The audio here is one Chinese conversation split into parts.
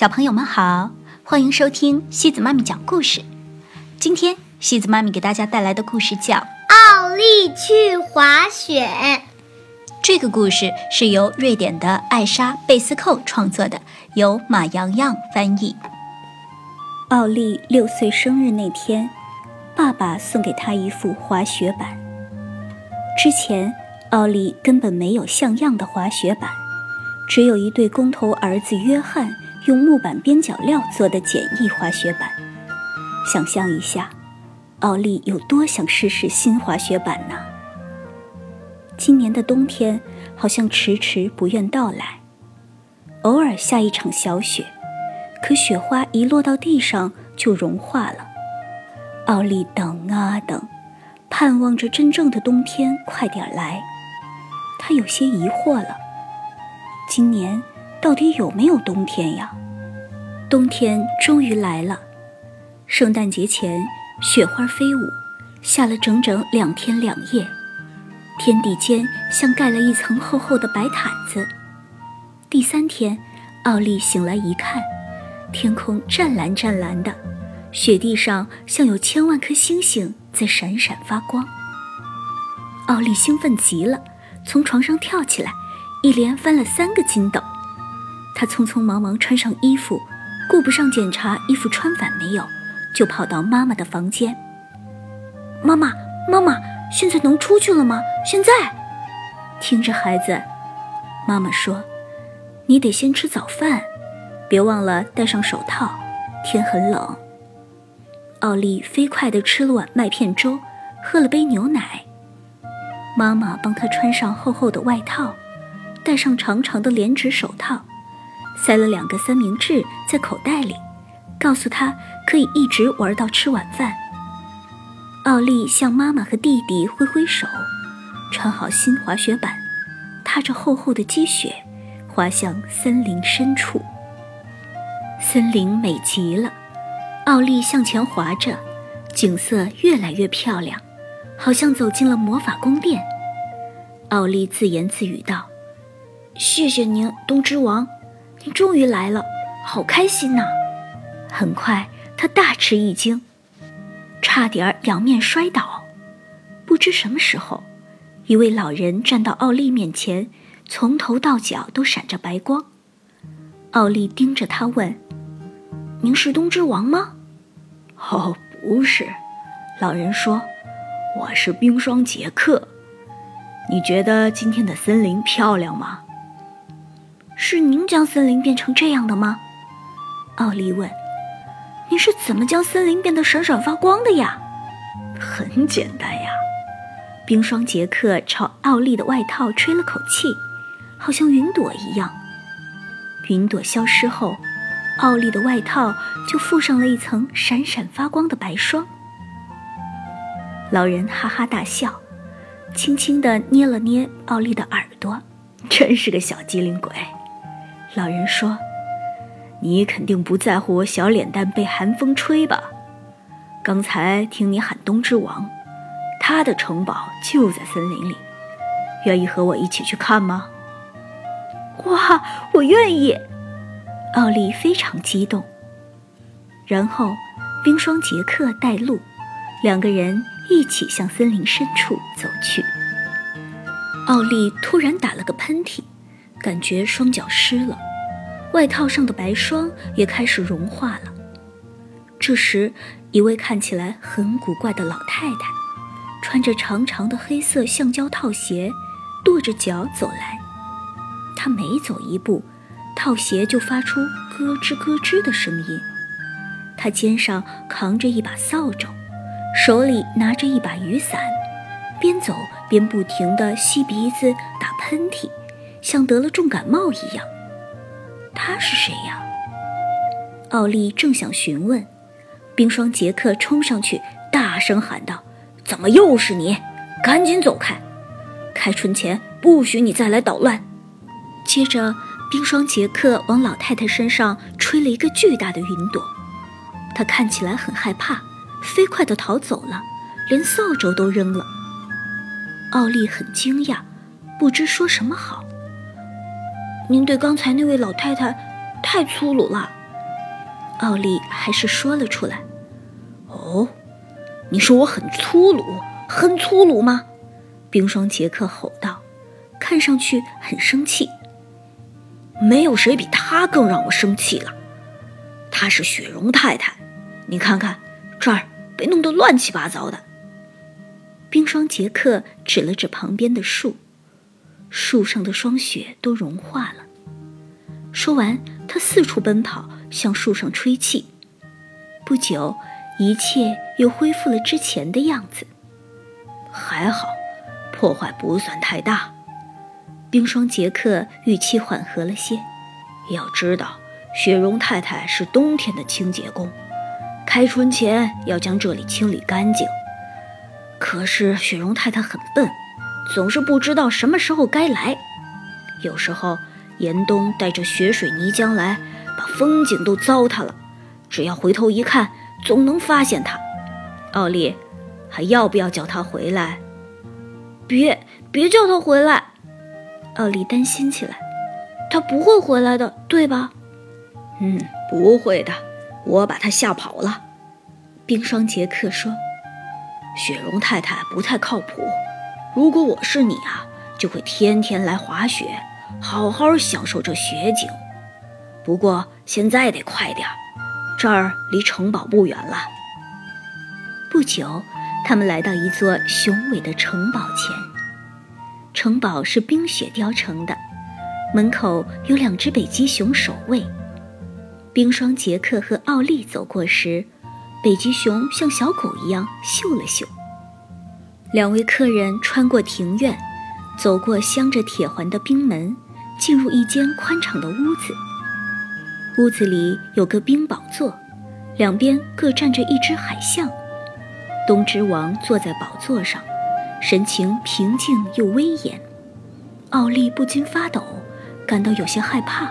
小朋友们好，欢迎收听西子妈咪讲故事。今天西子妈咪给大家带来的故事叫《奥利去滑雪》。这个故事是由瑞典的艾莎·贝斯寇创作的，由马洋洋翻译。奥利六岁生日那天，爸爸送给他一副滑雪板。之前，奥利根本没有像样的滑雪板，只有一对工头儿子约翰用木板边角料做的简易滑雪板。想象一下，奥利有多想试试新滑雪板呢？今年的冬天好像迟迟不愿到来，偶尔下一场小雪，可雪花一落到地上就融化了。奥利等啊等，盼望着真正的冬天快点来。他有些疑惑了：今年到底有没有冬天呀？冬天终于来了，圣诞节前雪花飞舞，下了整整两天两夜。天地间像盖了一层厚厚的白毯子。第三天，奥利醒来一看，天空湛蓝湛蓝的，雪地上像有千万颗星星在闪闪发光。奥利兴奋极了，从床上跳起来，一连翻了三个筋斗。他匆匆忙忙穿上衣服，顾不上检查衣服穿反没有，就跑到妈妈的房间。妈妈，妈妈。现在能出去了吗？现在，听着孩子，妈妈说：“你得先吃早饭，别忘了戴上手套，天很冷。”奥利飞快地吃了碗麦片粥，喝了杯牛奶。妈妈帮他穿上厚厚的外套，戴上长长的连指手套，塞了两个三明治在口袋里，告诉他可以一直玩到吃晚饭。奥利向妈妈和弟弟挥挥手，穿好新滑雪板，踏着厚厚的积雪，滑向森林深处。森林美极了，奥利向前滑着，景色越来越漂亮，好像走进了魔法宫殿。奥利自言自语道：“谢谢您，冬之王，你终于来了，好开心呐！”很快，他大吃一惊。差点仰面摔倒，不知什么时候，一位老人站到奥利面前，从头到脚都闪着白光。奥利盯着他问：“您是冬之王吗？”“哦，不是。”老人说，“我是冰霜杰克。你觉得今天的森林漂亮吗？”“是您将森林变成这样的吗？”奥利问。你是怎么将森林变得闪闪发光的呀？很简单呀。冰霜杰克朝奥利的外套吹了口气，好像云朵一样。云朵消失后，奥利的外套就附上了一层闪闪发光的白霜。老人哈哈大笑，轻轻地捏了捏奥利的耳朵，真是个小机灵鬼。老人说。你肯定不在乎我小脸蛋被寒风吹吧？刚才听你喊冬之王，他的城堡就在森林里，愿意和我一起去看吗？哇，我愿意！奥利非常激动。然后，冰霜杰克带路，两个人一起向森林深处走去。奥利突然打了个喷嚏，感觉双脚湿了。外套上的白霜也开始融化了。这时，一位看起来很古怪的老太太，穿着长长的黑色橡胶套鞋，跺着脚走来。她每走一步，套鞋就发出咯吱咯吱的声音。她肩上扛着一把扫帚，手里拿着一把雨伞，边走边不停地吸鼻子、打喷嚏，像得了重感冒一样。他是谁呀？奥利正想询问，冰霜杰克冲上去，大声喊道：“怎么又是你？赶紧走开！开春前不许你再来捣乱！”接着，冰霜杰克往老太太身上吹了一个巨大的云朵，他看起来很害怕，飞快地逃走了，连扫帚都扔了。奥利很惊讶，不知说什么好。您对刚才那位老太太太粗鲁了，奥利还是说了出来：“哦，你说我很粗鲁，很粗鲁吗？”冰霜杰克吼道，看上去很生气。没有谁比他更让我生气了。她是雪容太太，你看看这儿被弄得乱七八糟的。冰霜杰克指了指旁边的树，树上的霜雪都融化了。说完，他四处奔跑，向树上吹气。不久，一切又恢复了之前的样子。还好，破坏不算太大。冰霜杰克语气缓和了些。要知道，雪容太太是冬天的清洁工，开春前要将这里清理干净。可是雪容太太很笨，总是不知道什么时候该来。有时候严冬带着雪水泥浆来，把风景都糟蹋了。只要回头一看，总能发现他。奥利，还要不要叫他回来？别别叫他回来！奥利担心起来。他不会回来的，对吧？嗯，不会的，我把他吓跑了。冰霜杰克说。雪容太太不太靠谱。如果我是你啊，就会天天来滑雪，好好享受这雪景。不过现在得快点儿，这儿离城堡不远了。不久，他们来到一座雄伟的城堡前。城堡是冰雪雕成的，门口有两只北极熊守卫。冰霜杰克和奥利走过时。北极熊像小狗一样嗅了嗅。两位客人穿过庭院，走过镶着铁环的冰门，进入一间宽敞的屋子。屋子里有个冰宝座，两边各站着一只海象。东之王坐在宝座上，神情平静又威严。奥利不禁发抖，感到有些害怕。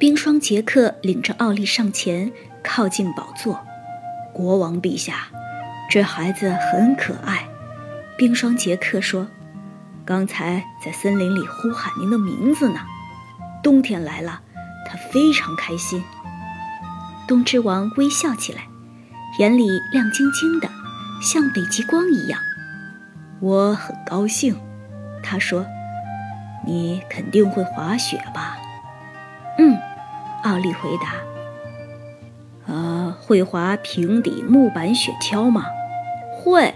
冰霜杰克领着奥利上前，靠近宝座。国王陛下，这孩子很可爱。冰霜杰克说：“刚才在森林里呼喊您的名字呢。冬天来了，他非常开心。”冬之王微笑起来，眼里亮晶晶的，像北极光一样。我很高兴，他说：“你肯定会滑雪吧？”“嗯。”奥利回答。会滑平底木板雪橇吗？会，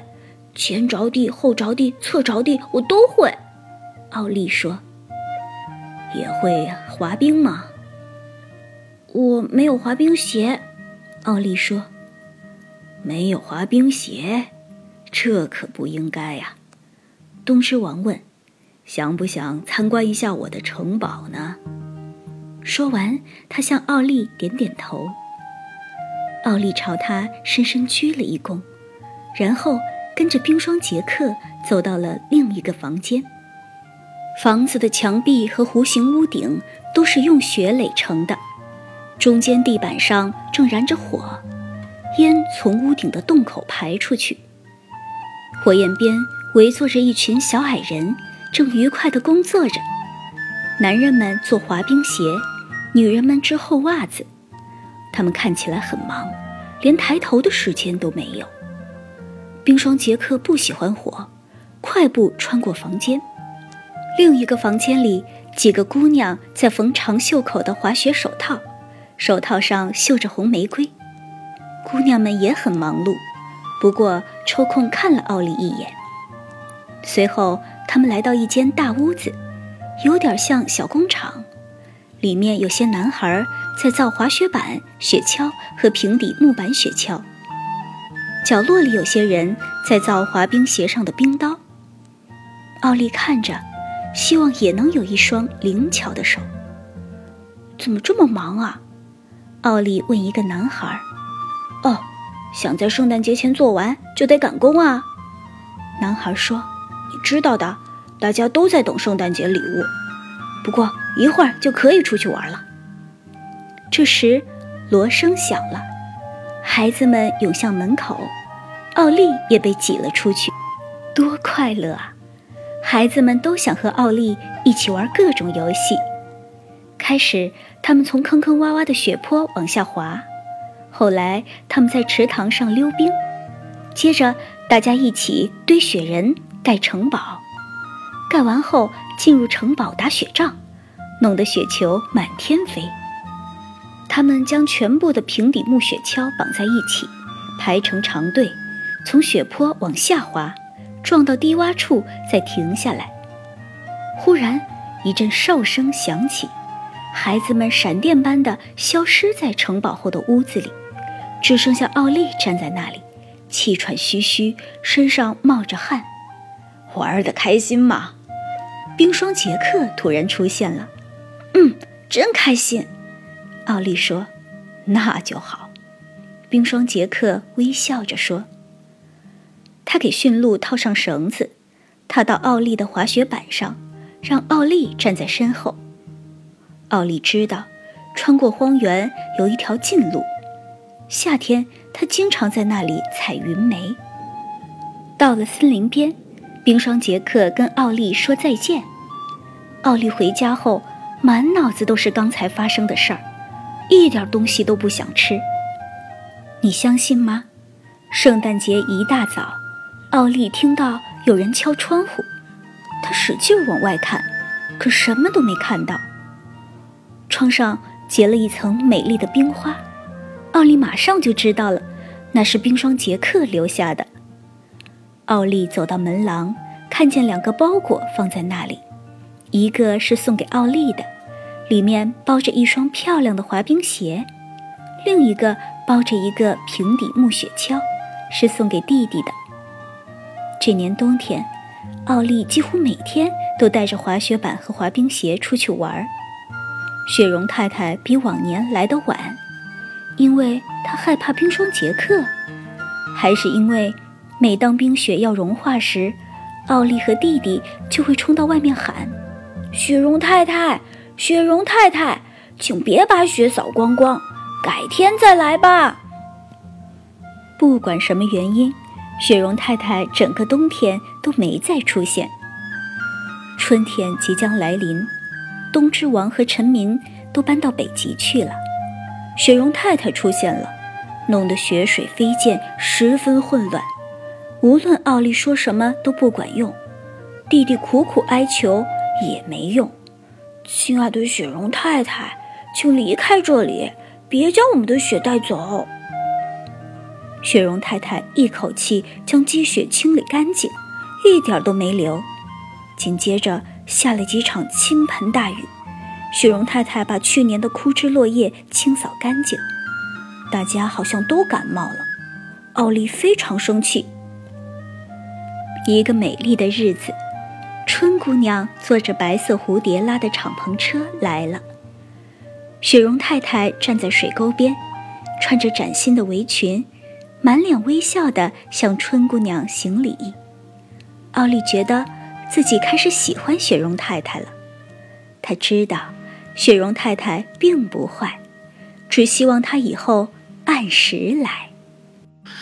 前着地、后着地、侧着地，我都会。奥利说。也会滑冰吗？我没有滑冰鞋。奥利说。没有滑冰鞋，这可不应该呀。东狮王问：“想不想参观一下我的城堡呢？”说完，他向奥利点点头。奥利朝他深深鞠了一躬，然后跟着冰霜杰克走到了另一个房间。房子的墙壁和弧形屋顶都是用雪垒成的，中间地板上正燃着火，烟从屋顶的洞口排出去。火焰边围坐着一群小矮人，正愉快地工作着。男人们做滑冰鞋，女人们织厚袜子。他们看起来很忙，连抬头的时间都没有。冰霜杰克不喜欢火，快步穿过房间。另一个房间里，几个姑娘在缝长袖口的滑雪手套，手套上绣着红玫瑰。姑娘们也很忙碌，不过抽空看了奥利一眼。随后，他们来到一间大屋子，有点像小工厂。里面有些男孩在造滑雪板、雪橇和平底木板雪橇。角落里有些人在造滑冰鞋上的冰刀。奥利看着，希望也能有一双灵巧的手。怎么这么忙啊？奥利问一个男孩。哦，想在圣诞节前做完，就得赶工啊。男孩说：“你知道的，大家都在等圣诞节礼物。不过……”一会儿就可以出去玩了。这时，锣声响了，孩子们涌向门口，奥利也被挤了出去。多快乐啊！孩子们都想和奥利一起玩各种游戏。开始，他们从坑坑洼洼的雪坡往下滑；后来，他们在池塘上溜冰；接着，大家一起堆雪人、盖城堡。盖完后，进入城堡打雪仗，弄得雪球满天飞。他们将全部的平底木雪橇绑在一起，排成长队，从雪坡往下滑，撞到低洼处再停下来。忽然，一阵哨声响起，孩子们闪电般的消失在城堡后的屋子里，只剩下奥利站在那里，气喘吁吁，身上冒着汗。玩的开心吗？冰霜杰克突然出现了。嗯，真开心。奥利说：“那就好。”冰霜杰克微笑着说：“他给驯鹿套上绳子，踏到奥利的滑雪板上，让奥利站在身后。奥利知道，穿过荒原有一条近路。夏天，他经常在那里采云莓。到了森林边，冰霜杰克跟奥利说再见。奥利回家后，满脑子都是刚才发生的事儿。”一点东西都不想吃。你相信吗？圣诞节一大早，奥利听到有人敲窗户，他使劲往外看，可什么都没看到。窗上结了一层美丽的冰花，奥利马上就知道了，那是冰霜杰克留下的。奥利走到门廊，看见两个包裹放在那里，一个是送给奥利的。里面包着一双漂亮的滑冰鞋，另一个包着一个平底木雪橇，是送给弟弟的。这年冬天，奥利几乎每天都带着滑雪板和滑冰鞋出去玩。雪容太太比往年来得晚，因为她害怕冰霜杰克，还是因为每当冰雪要融化时，奥利和弟弟就会冲到外面喊：“雪容太太！”雪容太太，请别把雪扫光光，改天再来吧。不管什么原因，雪容太太整个冬天都没再出现。春天即将来临，冬之王和臣民都搬到北极去了。雪容太太出现了，弄得雪水飞溅，十分混乱。无论奥利说什么都不管用，弟弟苦苦哀求也没用。亲爱的雪容太太，请离开这里，别将我们的雪带走。雪容太太一口气将积雪清理干净，一点都没留。紧接着下了几场倾盆大雨，雪容太太把去年的枯枝落叶清扫干净。大家好像都感冒了，奥利非常生气。一个美丽的日子。春姑娘坐着白色蝴蝶拉的敞篷车来了。雪容太太站在水沟边，穿着崭新的围裙，满脸微笑地向春姑娘行礼。奥利觉得自己开始喜欢雪容太太了。他知道雪容太太并不坏，只希望她以后按时来。